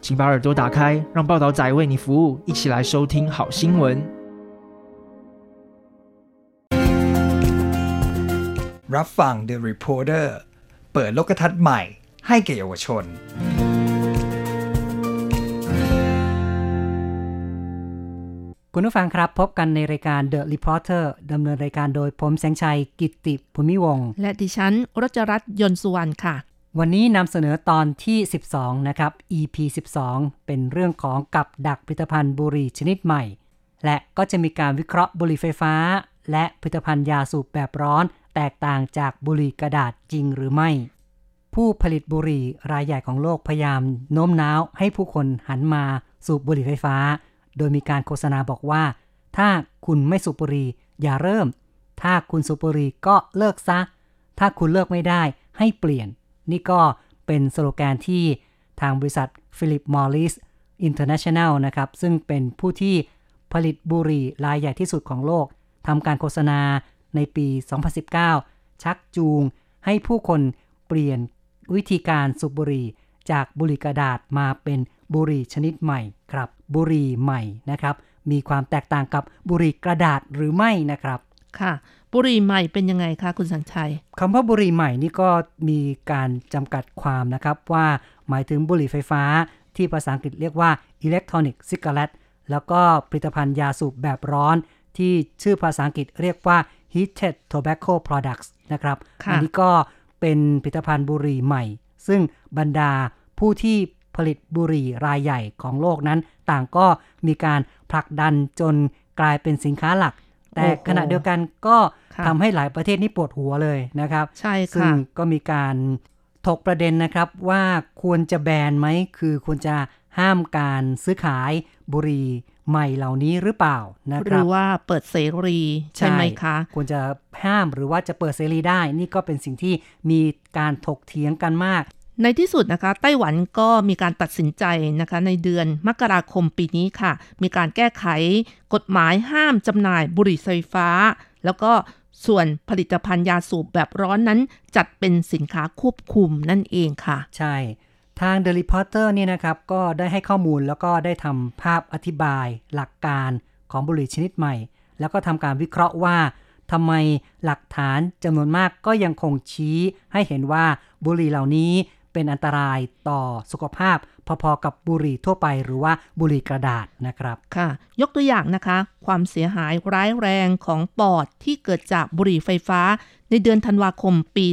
请把耳朵打开，让报道仔为你服务，一起来收听好新闻。 รับฟัง The Reporter เปิดโลกทัศน์ใหม่ ให้แก่เยาวชน คุณผู้ฟังครับพบกันในรายการ The Reporter ดำเนินรายการโดยผมแสงชัยกิตติภูมิวงศ์ และดิฉันรัชรัตน์ยนต์สุวรรณค่ะ วันนี้นำเสนอตอนที่ 12 นะครับ EP 12 เป็นเรื่องของกับดักผลิตภัณฑ์บุหรี่ชนิดใหม่ และก็จะมีการวิเคราะห์บุหรี่ไฟฟ้า และผลิตภัณฑ์ยาสูบแบบร้อน แตกต่างจากบุหรี่กระดาษจริงหรือไม่ ผู้ผลิตบุหรี่รายใหญ่ของโลกพยายามโน้มน้าวให้ผู้คนหันมาสูบบุหรี่ไฟฟ้า โดยมีการโฆษณาบอกว่า ถ้าคุณไม่สูบบุหรี่อย่าเริ่ม ถ้าคุณสูบบุหรี่ก็เลิกซะ ถ้าคุณเลิกไม่ได้ให้เปลี่ยน นี่ก็เป็นสโลแกนที่ทางบริษัท Philip Morris International นะครับ ซึ่งเป็นผู้ที่ผลิตบุหรี่รายใหญ่ที่สุดของโลกทำการโฆษณาในปี 2019 ชักจูงให้ผู้คนเปลี่ยนวิธีการสูบบุหรี่จากบุหรี่กระดาษมาเป็นบุหรี่ชนิดใหม่ครับ บุหรี่ใหม่นะครับ มีความแตกต่างกับบุหรี่กระดาษหรือไม่นะครับ ค่ะ บุหรี่ใหม่เป็นยังไงคะคุณสัญชัยคำว่าบุหรี่ใหม่นี่ก็มีการจำกัดความนะครับว่าหมายถึงบุหรี่ไฟฟ้าที่ภาษาอังกฤษเรียกว่า electronic cigarette แล้วก็ผลิตภัณฑ์ยาสูบแบบร้อน ที่ชื่อภาษาอังกฤษเรียกว่า heated tobacco products นะครับค่ะอันี้ก็เป็นผลิตภัณฑ์บุหรี่ใหม่ ซึ่งบรรดาผู้ที่ผลิตบุหรี่รายใหญ่ของโลกนั้น ต่างก็มีการผลักดันจนกลายเป็นสินค้าหลัก แต่โอ้โหขณะเดียวกันก็ค่ะทำให้หลายประเทศนี่ปวดหัวเลยนะครับ ใช่ซึ่งค่ะก็มีการถกประเด็นนะครับว่าควรจะแบนไหม คือควรจะห้ามการซื้อขายบุหรี่ใหม่เหล่านี้หรือเปล่านะหครืรับอว่าเปิดเสรีใช่ไหมคะ ควรจะห้ามหรือว่าจะเปิดเสรีได้ นี่ก็เป็นสิ่งที่มีการถกเถียงกันมาก ในที่สุดนะคะ ไต้หวันก็มีการตัดสินใจนะคะ ในเดือนมกราคมปีนี้ค่ะ มีการแก้ไขกฎหมายห้ามจำหน่ายบุหรี่ไฟฟ้า แล้วก็ส่วนผลิตภัณฑ์ยาสูบแบบร้อนนั้นจัดเป็นสินค้าควบคุมนั่นเองค่ะ ใช่ ทาง The Reporter นี่นะครับ ก็ได้ให้ข้อมูลแล้วก็ได้ทำภาพอธิบาย หลักการของบุหรี่ชนิดใหม่ แล้วก็ทำการวิเคราะห์ว่าทำไมหลักฐานจำนวนมากก็ยังคงชี้ให้เห็นว่าบุหรี่เหล่านี้ เป็นอันตรายต่อสุขภาพ พอๆกับบุหรี่ทั่วไปหรือว่าบุหรี่กระดาษนะครับ ค่ะ ยกตัวอย่างนะคะ ความเสียหายร้ายแรงของปอดที่เกิดจากบุหรี่ไฟฟ้า ในเดือนธันวาคมปี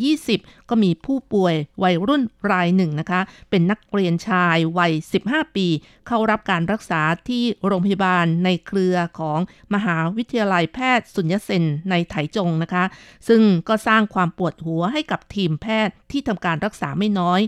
2020 ก็มีผู้ป่วยวัยรุ่นรายหนึ่งนะคะ เป็นนักเรียนชายวัย 15 ปี เข้ารับการรักษาที่โรงพยาบาลในเครือของมหาวิทยาลัยแพทย์สุญญเซนในไถจงนะคะ ซึ่งก็สร้างความปวดหัวให้กับทีมแพทย์ที่ทำการรักษาไม่น้อย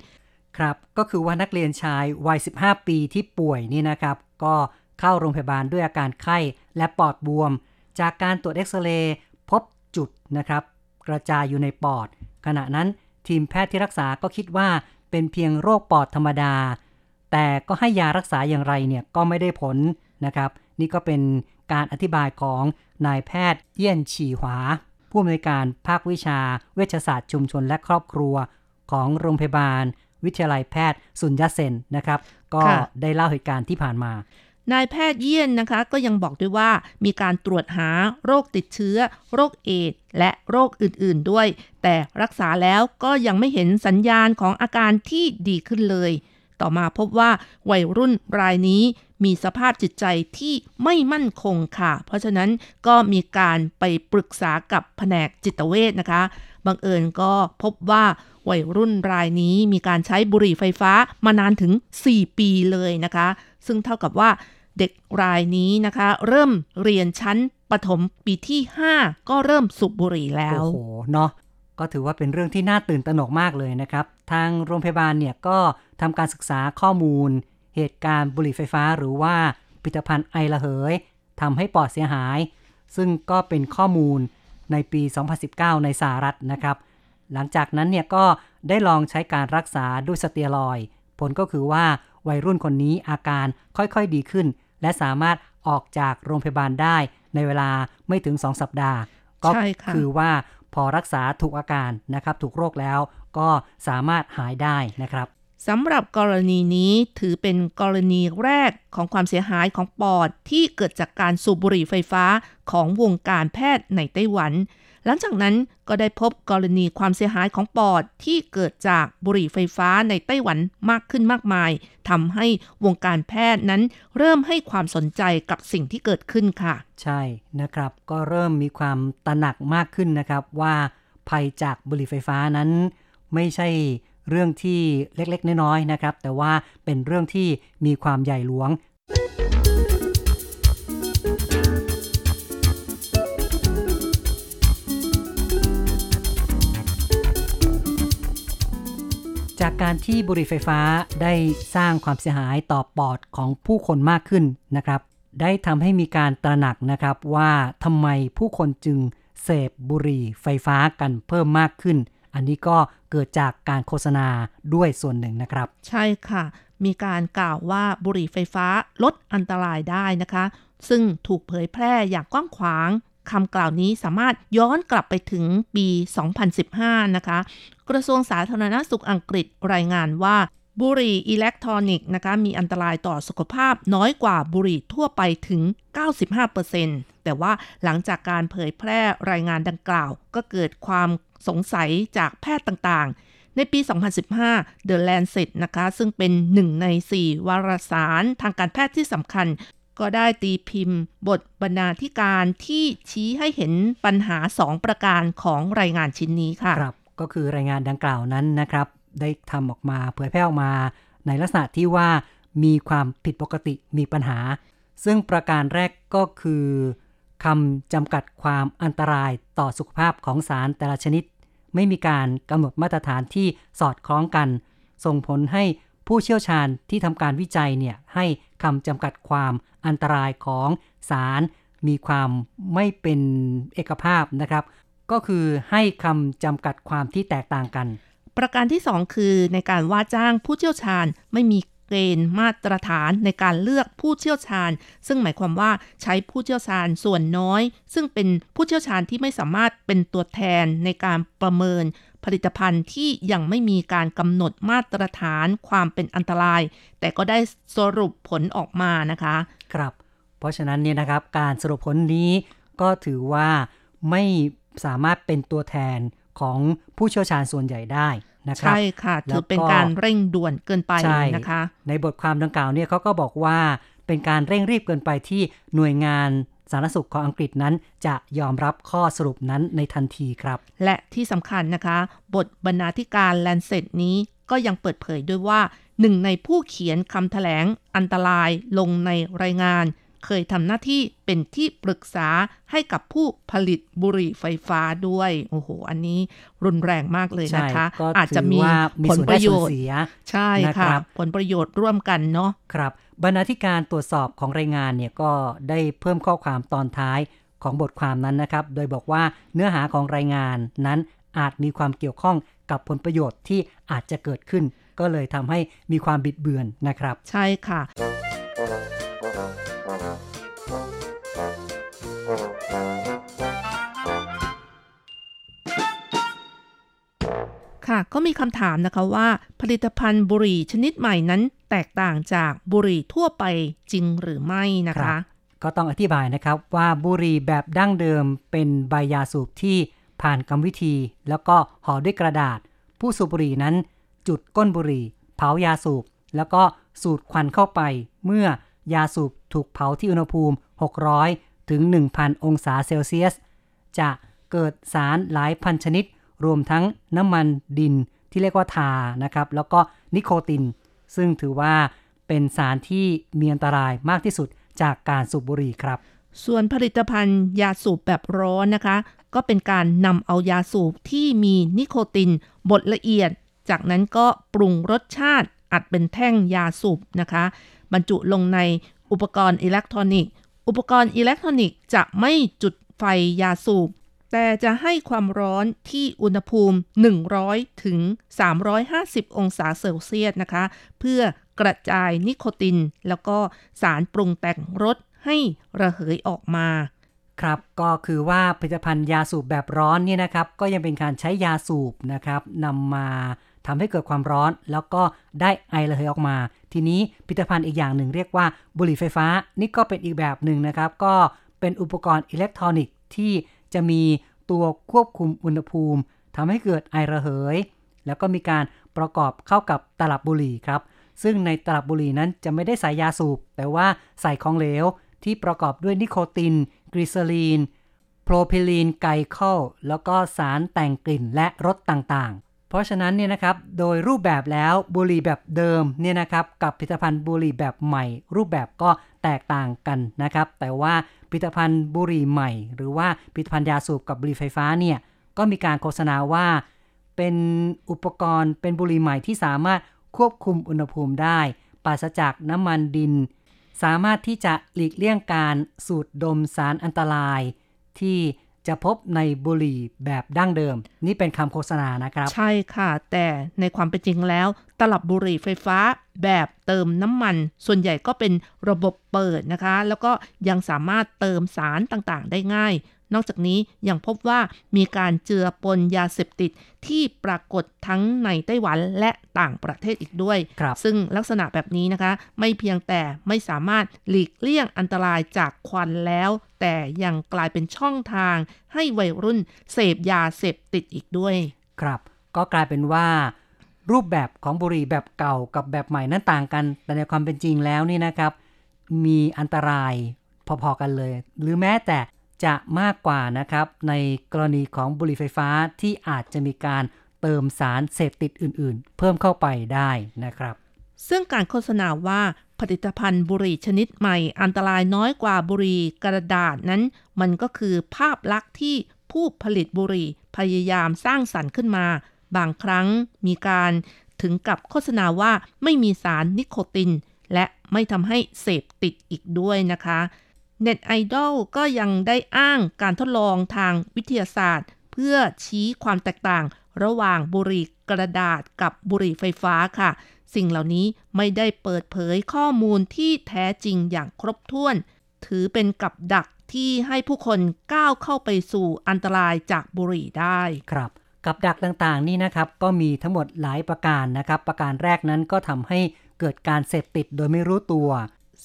ครับก็คือว่านักเรียนชายวัย 15 ปีที่ป่วยนี่นะครับ ก็เข้าโรงพยาบาลด้วยอาการไข้และปอดบวม จากการตรวจเอ็กซเรย์พบจุดนะครับ กระจายอยู่ในปอด ขณะนั้นทีมแพทย์ที่รักษาก็คิดว่าเป็นเพียงโรคปอดธรรมดา แต่ก็ให้ยารักษาอย่างไรเนี่ยก็ไม่ได้ผลนะครับ นี่ก็เป็นการอธิบายของนายแพทย์เยี่ยนฉีหวา ผู้อำนวยการภาควิชาเวชศาสตร์ชุมชนและครอบครัวของโรงพยาบาล วิทยาลัยแพทย์สุญญเซนนะครับ ก็ค่ะได้เล่าเหตุการณ์ที่ผ่านมานายแพทย์เยี่ยนนะคะก็ยังบอกด้วยว่ามีการตรวจหาโรคติดเชื้อ โรคเอดส์และโรคอื่นๆด้วย แต่รักษาแล้วก็ยังไม่เห็นสัญญาณของอาการที่ดีขึ้นเลย ต่อมาพบว่าวัยรุ่นรายนี้มีสภาพจิตใจที่ไม่มั่นคงค่ะ เพราะฉะนั้นก็มีการไปปรึกษากับแผนกจิตเวชนะคะ บังเอิญก็พบว่าวัยรุ่นรายนี้มีการใช้บุหรี่ไฟฟ้ามานานถึง 4 ปีเลยนะคะ ซึ่งเท่ากับว่าเด็กรายนี้นะคะ เริ่มเรียนชั้นประถมปีที่ 5 ก็เริ่มสูบบุหรี่แล้ว โอ้โห เนาะก็ถือว่าเป็นเรื่องที่น่าตื่นตระหนกมากเลยนะครับ ทางโรงพยาบาลเนี่ยก็ทำการศึกษาข้อมูล เหตุการณ์บุหรี่ไฟฟ้าหรือว่าผลิตภัณฑ์ไอระเหยทำให้ปอดเสียหาย ซึ่งก็เป็นข้อมูล ในปี 2019 ในสหรัฐนะครับ หลังจากนั้นเนี่ยก็ได้ลองใช้การรักษาด้วยสเตียรอยด์ผลก็คือว่าวัยรุ่นคนนี้อาการค่อยๆดีขึ้น และสามารถออกจากโรงพยาบาลได้ในเวลาไม่ถึง 2 สัปดาห์ ก็ใช่ค่ะคือว่าพอรักษาถูกอาการนะครับ ถูกโรคแล้วก็สามารถหายได้นะครับ สำหรับกรณีนี้ถือเป็นกรณีแรกของความเสียหายของปอดที่เกิดจากการสูบบุหรี่ไฟฟ้าของวงการแพทย์ในไต้หวัน หลังจากนั้นก็ได้พบกรณีความเสียหายของปอดที่เกิดจากบุหรี่ไฟฟ้าในไต้หวันมากขึ้นมากมายทำให้วงการแพทย์นั้น เริ่มให้ความสนใจกับสิ่งที่เกิดขึ้นค่ะ ใช่นะครับ ก็เริ่มมีความตระหนักมากขึ้นนะครับว่าภัยจากบุหรี่ไฟฟ้านั้น ไม่ใช่ เรื่องที่เล็กๆ น้อยๆนะครับ แต่ว่าเป็นเรื่องที่มีความใหญ่หลวง จากการที่บุหรี่ไฟฟ้าได้สร้างความเสียหายต่อปอดของผู้คนมากขึ้นนะครับ ได้ทำให้มีการตระหนักนะครับว่าทำไมผู้คนจึงเสพบุหรี่ไฟฟ้ากันเพิ่มมากขึ้น อันนี้ก็เกิดจากการโฆษณาด้วยส่วนหนึ่งนะครับ ใช่ค่ะ มีการกล่าวว่าบุหรี่ไฟฟ้าลดอันตรายได้นะคะ ซึ่งถูกเผยแพร่อย่างกว้างขวางคำกล่าวนี้สามารถย้อนกลับไปถึงปี 2015 นะคะ กระทรวงสาธารณสุขอังกฤษรายงานว่าบุหรี่อิเล็กทรอนิกส์นะคะมีอันตรายต่อสุขภาพน้อยกว่าบุหรี่ทั่วไปถึง 95%แต่ว่าหลังจากการเผยแพร่รายงานดังกล่าว ก็เกิดความ สงสัยจากแพทย์ต่างๆ ในปี 2015 The Lancet นะคะ ซึ่งเป็นหนึ่งใน 4 วารสารทางการแพทย์ที่สำคัญ ก็ได้ตีพิมพ์ บทบรรณาธิการที่ชี้ให้เห็นปัญหา 2 ประการของรายงานชิ้นนี้ค่ะครับก็คือรายงานดังกล่าวนั้นนะครับ ได้ทำออกมาเผยแพร่ออกมา ในลักษณะที่ว่ามีความผิดปกติมีปัญหา ซึ่งประการแรกก็คือคำจำกัดความอันตรายต่อสุขภาพของสารแต่ละชนิด ไม่มีการกำหนดมาตรฐานที่สอดคล้องกัน ส่งผลให้ผู้เชี่ยวชาญที่ทำการวิจัยเนี่ยให้คำจำกัดความอันตรายของสาร มีความไม่เป็นเอกภาพนะครับ ก็คือให้คำจำกัดความที่แตกต่างกัน ประการที่ 2 คือในการว่าจ้างผู้เชี่ยวชาญไม่มี เกณฑ์มาตรฐานในการเลือกผู้เชี่ยวชาญ ซึ่งหมายความว่าใช้ผู้เชี่ยวชาญส่วนน้อย ซึ่งเป็นผู้เชี่ยวชาญที่ไม่สามารถเป็นตัวแทนในการประเมิน ผลิตภัณฑ์ที่ยังไม่มีการกำหนดมาตรฐานความเป็นอันตราย แต่ก็ได้สรุปผลออกมานะคะ ครับ เพราะฉะนั้นเนี่ยนะครับการสรุปผลนี้ก็ถือว่าไม่สามารถเป็นตัวแทนของผู้เชี่ยวชาญส่วนใหญ่ได้ นะครับ ใช่ค่ะแล้วก็ถือเป็นการเร่งด่วนเกินไปใช่นะคะ ในบทความดังกล่าวเนี่ยเขาก็บอกว่าเป็นการเร่งรีบเกินไปที่หน่วยงานสาธารณสุขของอังกฤษนั้นจะยอมรับข้อสรุปนั้นในทันทีครับ และที่สำคัญนะคะ บทบรรณาธิการแลนเซตนี้ก็ยังเปิดเผยด้วยว่าหนึ่งในผู้เขียนคำแถลงอันตรายลงในรายงาน เคยทำหน้าที่เป็นที่ปรึกษาให้กับผู้ผลิตบุหรี่ไฟฟ้าด้วย โอ้โห อันนี้รุนแรงมากเลยใช่นะคะก็อาจจะถืมีว่ามีผลส่วนปได้ระโยส่วนชน์เสียใช่นะคค่ะรับผลประโยชน์ร่วมกันเนาะครับบรรณาธิการตรวจสอบของรายงานเนี่ยก็ได้เพิ่มข้อความตอนท้ายของบทความนั้นนะครับ โดยบอกว่าเนื้อหาของรายงานนั้นอาจมีความเกี่ยวข้องกับผลประโยชน์ที่อาจจะเกิดขึ้น ก็เลยทำให้มีความบิดเบือนนะครับ ใช่ค่ะ ค่ะก็มีคำถามนะคะว่า ผลิตภัณฑ์บุหรี่ชนิดใหม่นั้น แตกต่างจากบุหรี่ทั่วไปจริงหรือไม่นะคะ ก็ต้องอธิบายนะครับว่าบุหรี่แบบดั้งเดิมเป็นใบยาสูบที่ผ่านกรรมวิธี แล้วก็ห่อด้วยกระดาษ ผู้สูบบุหรี่นั้น จุดก้นบุหรี่ เผายาสูบ แล้วก็สูดควันเข้าไป เมื่อ ยาสูบถูกเผาที่อุณหภูมิ 600 ถึง 1,000 องศาเซลเซียส จะเกิดสารหลายพันชนิด รวมทั้งน้ำมันดินที่เรียกว่าทานะครับ แล้วก็นิโคติน ซึ่งถือว่าเป็นสารที่มีอันตรายมากที่สุดจากการสูบบุหรี่ครับ ส่วนผลิตภัณฑ์ยาสูบแบบร้อนนะคะ ก็เป็นการนำเอายาสูบที่มีนิโคตินบดละเอียด จากนั้นก็ปรุงรสชาติอัดเป็นแท่งยาสูบนะคะ บรรจุลงในอุปกรณ์อิเล็กทรอนิกส์ อุปกรณ์อิเล็กทรอนิกส์จะไม่จุดไฟยาสูบ แต่จะให้ความร้อนที่อุณหภูมิ 100 ถึง 350 องศาเซลเซียสนะคะ เพื่อกระจายนิโคติน แล้วก็สารปรุงแต่งรสให้ระเหยออกมาครับก็คือว่าผลิตภัณฑ์ยาสูบแบบร้อนนี่นะครับก็ยังเป็นการใช้ยาสูบนะครับนำมาทำให้เกิดความร้อน แล้วก็ได้ไอระเหยออกมา ทีนี้ผลิตภัณฑ์อีกอย่างหนึ่งเรียกว่าบุหรี่ไฟฟ้า นี่ก็เป็นอีกแบบหนึ่งนะครับ ก็เป็นอุปกรณ์อิเล็กทรอนิกส์ที่จะมีตัวควบคุมอุณหภูมิทำให้เกิดไอระเหย แล้วก็มีการประกอบเข้ากับตลับบุหรี่ครับ ซึ่งในตลับบุหรี่นั้นจะไม่ได้ใส่ยาสูบ แต่ว่าใส่ของเหลวที่ประกอบด้วยนิโคตินกลีเซอรีนโพรพิลีนไกลคอลแล้วก็สารแต่งกลิ่นและรสต่าง เพราะฉะนั้นเนี่ยนะครับโดยรูปแบบแล้วบุหรี่แบบเดิมเนี่ยนะครับกับผลิตภัณฑ์บุหรี่แบบใหม่ รูปแบบก็แตกต่างกันนะครับแต่ว่าผลิตภัณฑ์บุหรี่ใหม่ หรือว่าผลิตภัณฑ์ยาสูบกับบุหรี่ไฟฟ้าเนี่ยก็มีการโฆษณาว่าเป็นอุปกรณ์เป็นบุหรี่ใหม่ที่สามารถควบคุมอุณหภูมิได้ปราศจากน้ำมันดิน สามารถที่จะหลีกเลี่ยงการสูดดมสารอันตราย ที่ จะพบในบุหรี่แบบดั้งเดิม นี่เป็นคำโฆษณานะครับ ใช่ค่ะ แต่ในความเป็นจริงแล้ว ตลับบุหรี่ไฟฟ้าแบบเติมน้ำมัน ส่วนใหญ่ก็เป็นระบบเปิดนะคะ แล้วก็ยังสามารถเติมสารต่างๆ ได้ง่าย นอกจากนี้ยังพบว่ามีการเจือปนยาเสพติดที่ปรากฏทั้งในไต้หวันและต่างประเทศอีกด้วยครับซึ่งลักษณะแบบนี้นะคะ ไม่เพียงแต่ไม่สามารถหลีกเลี่ยงอันตรายจากควันแล้ว แต่ยังกลายเป็นช่องทาง ให้วัยรุ่นเสพยาเสพติดอีกด้วย ครับ ก็กลายเป็นว่ารูปแบบของบุหรี่แบบเก่ากับแบบใหม่นั้นต่างกัน แต่ในความเป็นจริงแล้วนี่นะครับ มีอันตรายพอๆกันเลย หรือแม้แต่ จะมากกว่านะครับ ในกรณีของบุหรี่ไฟฟ้าที่อาจจะมีการเติมสารเสพติดอื่นๆ เพิ่มเข้าไปได้นะครับ ซึ่งการโฆษณาว่าผลิตภัณฑ์บุหรี่ชนิดใหม่อันตรายน้อยกว่าบุหรี่กระดาษนั้น มันก็คือภาพลักษณ์ที่ผู้ผลิตบุหรี่พยายามสร้างสรรค์ขึ้นมา บางครั้งมีการถึงกับโฆษณาว่าไม่มีสารนิโคติน และไม่ทำให้เสพติดอีกด้วยนะคะ เน็ตไอดอลก็ยังได้อ้างการทดลองทางวิทยาศาสตร์ เพื่อชี้ความแตกต่างระหว่างบุหรี่กระดาษกับบุหรี่ไฟฟ้าค่ะ สิ่งเหล่านี้ไม่ได้เปิดเผยข้อมูลที่แท้จริงอย่างครบถ้วน ถือเป็นกับดักที่ให้ผู้คนก้าวเข้าไปสู่อันตรายจากบุหรี่ได้ครับ กับดักต่างๆนี่นะครับ ก็มีทั้งหมดหลายประการนะครับ ประการแรกนั้นก็ทำให้เกิดการเสพติดโดยไม่รู้ตัว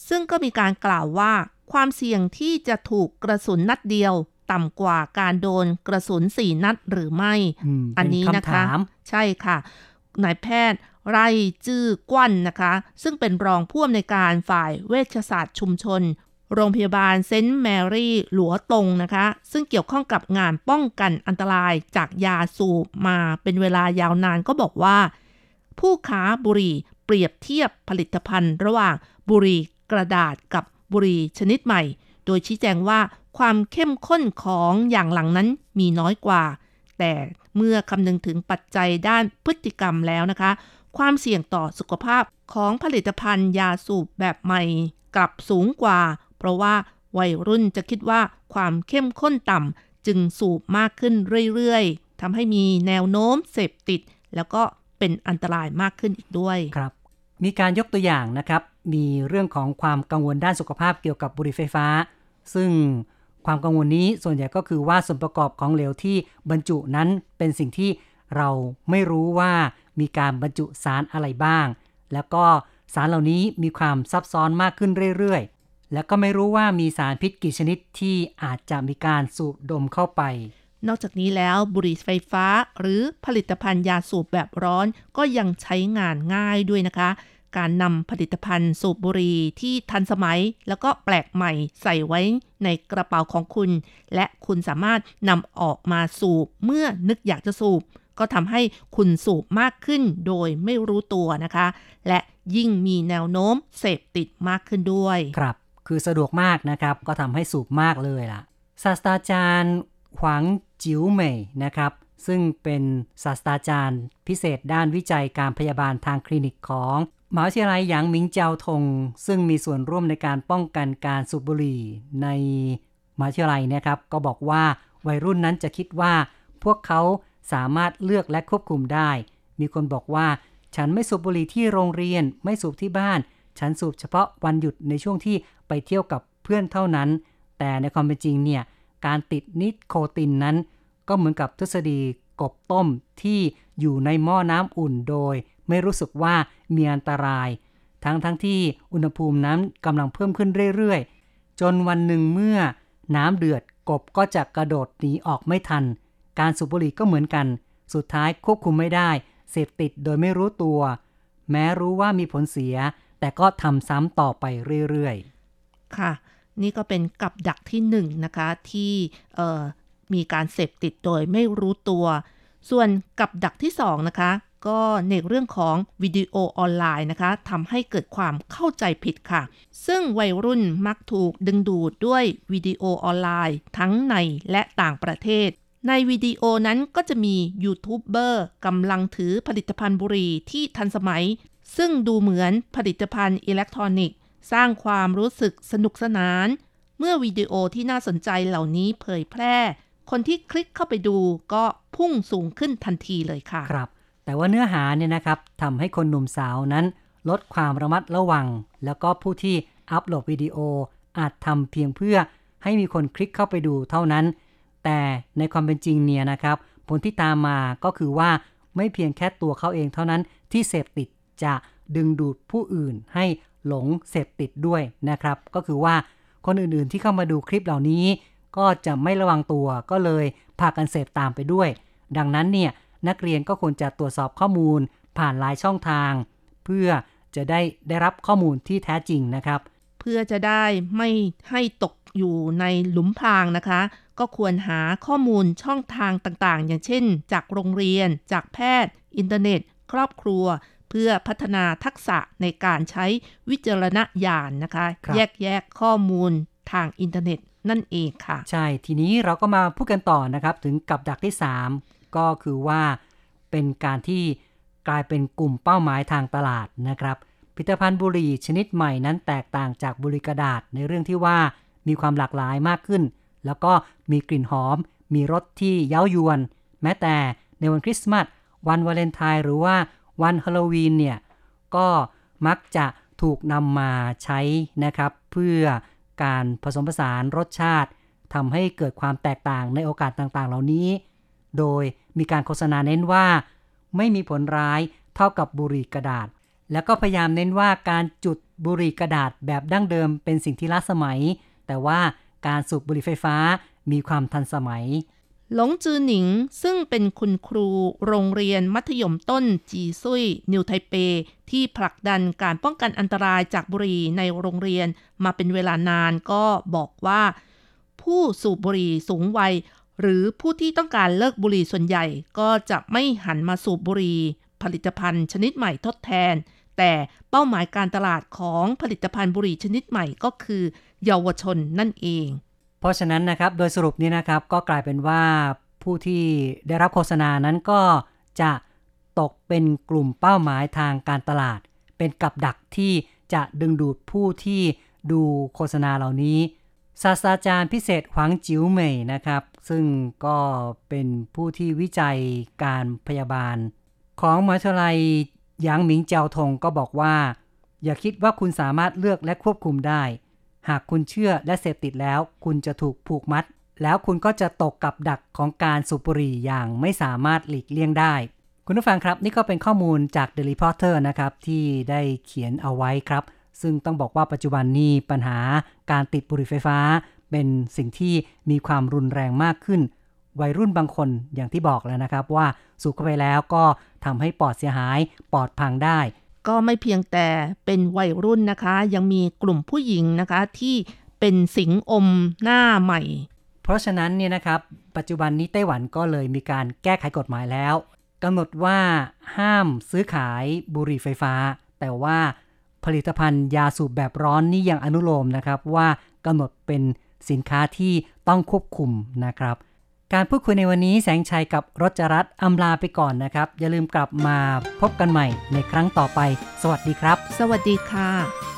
ซึ่งก็มีการกล่าวว่า ความเสี่ยงที่จะถูกกระสุนนัดเดียว ต่ำกว่าการโดนกระสุนสี่นัดหรือไม่อืมอันนี้เป็นะคะถามใช่ค่ะนายแพทย์ไรจื้อกวั้นนะคะ ซึ่งเป็นรองผู้อำนวยการฝ่ายเวชศาสตร์ชุมชน โรงพยาบาลเซนต์แมรี่หลัวตงนะคะ ซึ่งเกี่ยวข้องกับงานป้องกันอันตรายจากยาสูบมาเป็นเวลายาวนานก็บอกว่า ผู้ค้าบุหรี่เปรียบเทียบผลิตภัณฑ์ ระหว่างบุหรี่กระดาษกับ บุหรี่ชนิดใหม่ โดยชี้แจงว่าความเข้มข้นของอย่างหลังนั้นมีน้อยกว่า แต่เมื่อคำนึงถึงปัจจัยด้านพฤติกรรมแล้วนะคะ ความเสี่ยงต่อสุขภาพของผลิตภัณฑ์ยาสูบแบบใหม่ กลับสูงกว่า เพราะว่าวัยรุ่นจะคิดว่าความเข้มข้นต่ำจึงสูบมากขึ้นเรื่อยๆทำให้มีแนวโน้มเสพติด แล้วก็เป็นอันตรายมากขึ้นอีกด้วยครับ มีการยกตัวอย่างนะครับ มีเรื่องของความกังวลด้านสุขภาพเกี่ยวกับบุหรี่ไฟฟ้า ซึ่งความกังวลนี้ส่วนใหญ่ก็คือว่าส่วนประกอบของเหลวที่บรรจุนั้นเป็นสิ่งที่เราไม่รู้ว่ามีการบรรจุสารอะไรบ้าง แล้วก็สารเหล่านี้มีความซับซ้อนมากขึ้นเรื่อยๆ แล้วก็ไม่รู้ว่ามีสารพิษกี่ชนิดที่อาจจะมีการสูดดมเข้าไป นอกจากนี้แล้วบุหรี่ไฟฟ้าหรือผลิตภัณฑ์ยาสูบแบบร้อนก็ยังใช้งานง่ายด้วยนะคะ การนำผลิตภัณฑ์สูบบุหรี่ที่ทันสมัย แล้วก็แปลกใหม่ใส่ไว้ในกระเป๋าของคุณ และคุณสามารถนำออกมาสูบเมื่อนึกอยากจะสูบ ก็ทำให้คุณสูบมากขึ้นโดยไม่รู้ตัวนะคะ และยิ่งมีแนวโน้มเสพติดมากขึ้นด้วยครับ คือสะดวกมากนะครับก็ทำให้สูบมากเลยล่ะศาสตราจารย์หวัง จิ๋วเหมยนะครับ ซึ่งเป็นศาสตราจารย์ พิเศษด้านวิจัยการพยาบาลทางคลินิกของมหาวิทยาลัยหยางหมิงเจาทง ซึ่งมีส่วนร่วมในการป้องกันการสูบบุหรี่ในมหาวิทยาลัยนะครับ ก็บอกว่าวัยรุ่นนั้นจะคิดว่า พวกเขาสามารถเลือกและควบคุมได้ มีคนบอกว่า ฉันไม่สูบบุหรี่ที่โรงเรียน ไม่สูบที่บ้าน ฉันสูบเฉพาะวันหยุดในช่วงที่ไปเที่ยวกับเพื่อนเท่านั้น แต่ในความเป็นจริงเนี่ย การติดนิโคตินนั้น ก็เหมือนกับทฤษฎีกบต้มที่อยู่ในหม้อน้ำอุ่นโดย ไม่รู้สึกว่ามีอันตราย ทั้งทั้งที่อุณหภูมินั้นกำลังเพิ่มขึ้นเรื่อยๆ จนวันหนึ่งเมื่อ น้ำเดือดกบก็จะกระโดดหนีออกไม่ทัน การสูบบุหรี่ก็เหมือนกัน สุดท้ายควบคุมไม่ได้ เสพติดโดยไม่รู้ตัว แม้รู้ว่ามีผลเสีย แต่ก็ทำซ้ำต่อไปเรื่อยๆ ค่ะ นี่ก็เป็นกับดักที่หนึ่งนะคะที่มีการเสพติดโดยไม่รู้ตัว ส่วนกับดักที่สองนะคะก็ในเรื่องของวิดีโอออนไลน์นะคะทำให้เกิดความเข้าใจผิดค่ะ ซึ่งวัยรุ่นมักถูกดึงดูดด้วยวิดีโอออนไลน์ ทั้งในและต่างประเทศ ในวิดีโอนั้นก็จะมียูทูบเบอร์กำลังถือผลิตภัณฑ์บุหรี่ที่ทันสมัย ซึ่งดูเหมือนผลิตภัณฑ์อิเล็กทรอนิกส์ สร้างความรู้สึกสนุกสนาน เมื่อวิดีโอที่น่าสนใจเหล่านี้เผยแพร่ คนที่คลิกเข้าไปดูก็พุ่งสูงขึ้นทันทีเลยค่ะ ครับ แต่ว่าเนื้อหาเนี่ยนะครับทำให้คนหนุ่มสาวนั้น ลดความระมัดระวัง แล้วก็ผู้ที่อัปโหลดวิดีโออาจทำเพียงเพื่อให้มีคนคลิกเข้าไปดูเท่านั้น แต่ในความเป็นจริงเนี่ยนะครับ ผลที่ตามมาก็คือว่าไม่เพียงแค่ตัวเขาเองเท่านั้นที่เสพติดจะดึงดูดผู้อื่นให้ หลงเสพติดด้วยนะครับ ก็คือว่าคนอื่นๆที่เข้ามาดูคลิปเหล่านี้ ก็จะไม่ระวังตัวก็เลยพากันเสพตามไปด้วย ดังนั้นเนี่ยนักเรียนก็ควรจะตรวจสอบข้อมูลผ่านหลายช่องทาง เพื่อจะได้ได้รับข้อมูลที่แท้จริงนะครับ เพื่อจะได้ไม่ให้ตกอยู่ในหลุมพรางนะคะ ก็ควรหาข้อมูลช่องทางต่างๆ อย่างเช่น จากโรงเรียน จากแพทย์ อินเทอร์เน็ต ครอบครัว เพื่อพัฒนาทักษะในการใช้วิจารณญาณนะคะครับแยกแยะข้อมูลทางอินเทอร์เน็ตนั่นเองค่ะ ใช่ทีนี้เราก็มาพูดกันต่อนะครับ ถึงกับดักที่ 3 ก็คือว่าเป็นการที่กลายเป็นกลุ่มเป้าหมายทางตลาดนะครับผลิตภัณฑ์บุหรี่ชนิดใหม่นั้นแตกต่างจากบุหรี่กระดาษในเรื่องที่ว่ามีความหลากหลายมากขึ้น แล้วก็มีกลิ่นหอม มีรสที่เย้ายวน แม้แต่ในวันคริสต์มาสวันวาเลนไทน์หรือว่า วันฮาโลวีนเนี่ยก็มักจะถูกนำมาใช้นะครับ เพื่อการผสมผสานรสชาติทำให้เกิดความแตกต่างในโอกาสต่างๆ เหล่านี้ โดยมีการโฆษณาเน้นว่า ไม่มีผลร้ายเท่ากับบุหรี่กระดาษ แล้วก็พยายามเน้นว่าการจุดบุหรี่กระดาษแบบดั้งเดิมเป็นสิ่งที่ล้าสมัย แต่ว่าการสูบบุหรี่ไฟฟ้ามีความทันสมัย หลงจือหนิงซึ่งเป็นคุณครูโรงเรียนมัธยมต้นจีซุย นิวไทเป ที่ผลักดันการป้องกันอันตรายจากบุหรี่ในโรงเรียนมาเป็นเวลานานก็บอกว่า ผู้สูบบุหรี่สูงวัย หรือผู้ที่ต้องการเลิกบุหรี่ส่วนใหญ่ก็จะไม่หันมาสูบบุหรี่ผลิตภัณฑ์ชนิดใหม่ทดแทน แต่เป้าหมายการตลาดของผลิตภัณฑ์บุหรี่ชนิดใหม่ก็คือ เยาวชนนั่นเอง เพราะฉะนั้นนะครับโดยสรุปนี้นะครับก็กลายเป็นว่าผู้ที่ได้รับโฆษณานั้นก็จะตกเป็นกลุ่มเป้าหมายทางการตลาด เป็นกับดักที่จะดึงดูดผู้ที่ดูโฆษณาเหล่านี้ศาสตราจารย์พิเศษหวังจิ๋วเหมยนะครับ ซึ่งก็เป็นผู้ที่วิจัยการพยาบาล ของมหาวิทยาลัยหยางหมิงเจาทงก็บอกว่า อย่าคิดว่าคุณสามารถเลือกและควบคุมได้ หากคุณเชื่อและเสพติดแล้ว คุณจะถูกผูกมัด แล้วคุณก็จะตกกับดักของการสูบบุหรี่อย่างไม่สามารถหลีกเลี่ยงได้ คุณผู้ฟังครับ นี่ก็เป็นข้อมูลจาก The Reporter นะครับที่ได้เขียนเอาไว้ครับ ซึ่งต้องบอกว่าปัจจุบันนี้ปัญหาการติดบุหรี่ไฟฟ้า เป็นสิ่งที่มีความรุนแรงมากขึ้น วัยรุ่นบางคนอย่างที่บอกแล้วนะครับว่าสูบเข้าไปแล้วก็ทำให้ปอดเสียหายปอดพังได้ ก็ไม่เพียงแต่เป็นวัยรุ่นนะคะ ยังมีกลุ่มผู้หญิงนะคะที่เป็นสิงอมหน้าใหม่ เพราะฉะนั้นเนี่ยนะครับ ปัจจุบันนี้ไต้หวันก็เลยมีการแก้ไขกฎหมายแล้วกำหนดว่าห้ามซื้อขายบุหรี่ไฟฟ้า แต่ว่าผลิตภัณฑ์ยาสูบแบบร้อนนี่ยังอนุโลมนะครับ ว่ากำหนดเป็นสินค้าที่ต้องควบคุมนะครับ การพูดคุยในวันนี้แสงชัยกับรจรัตอำลาไปก่อนนะครับ อย่าลืมกลับมาพบกันใหม่ในครั้งต่อไป สวัสดีครับ สวัสดีค่ะ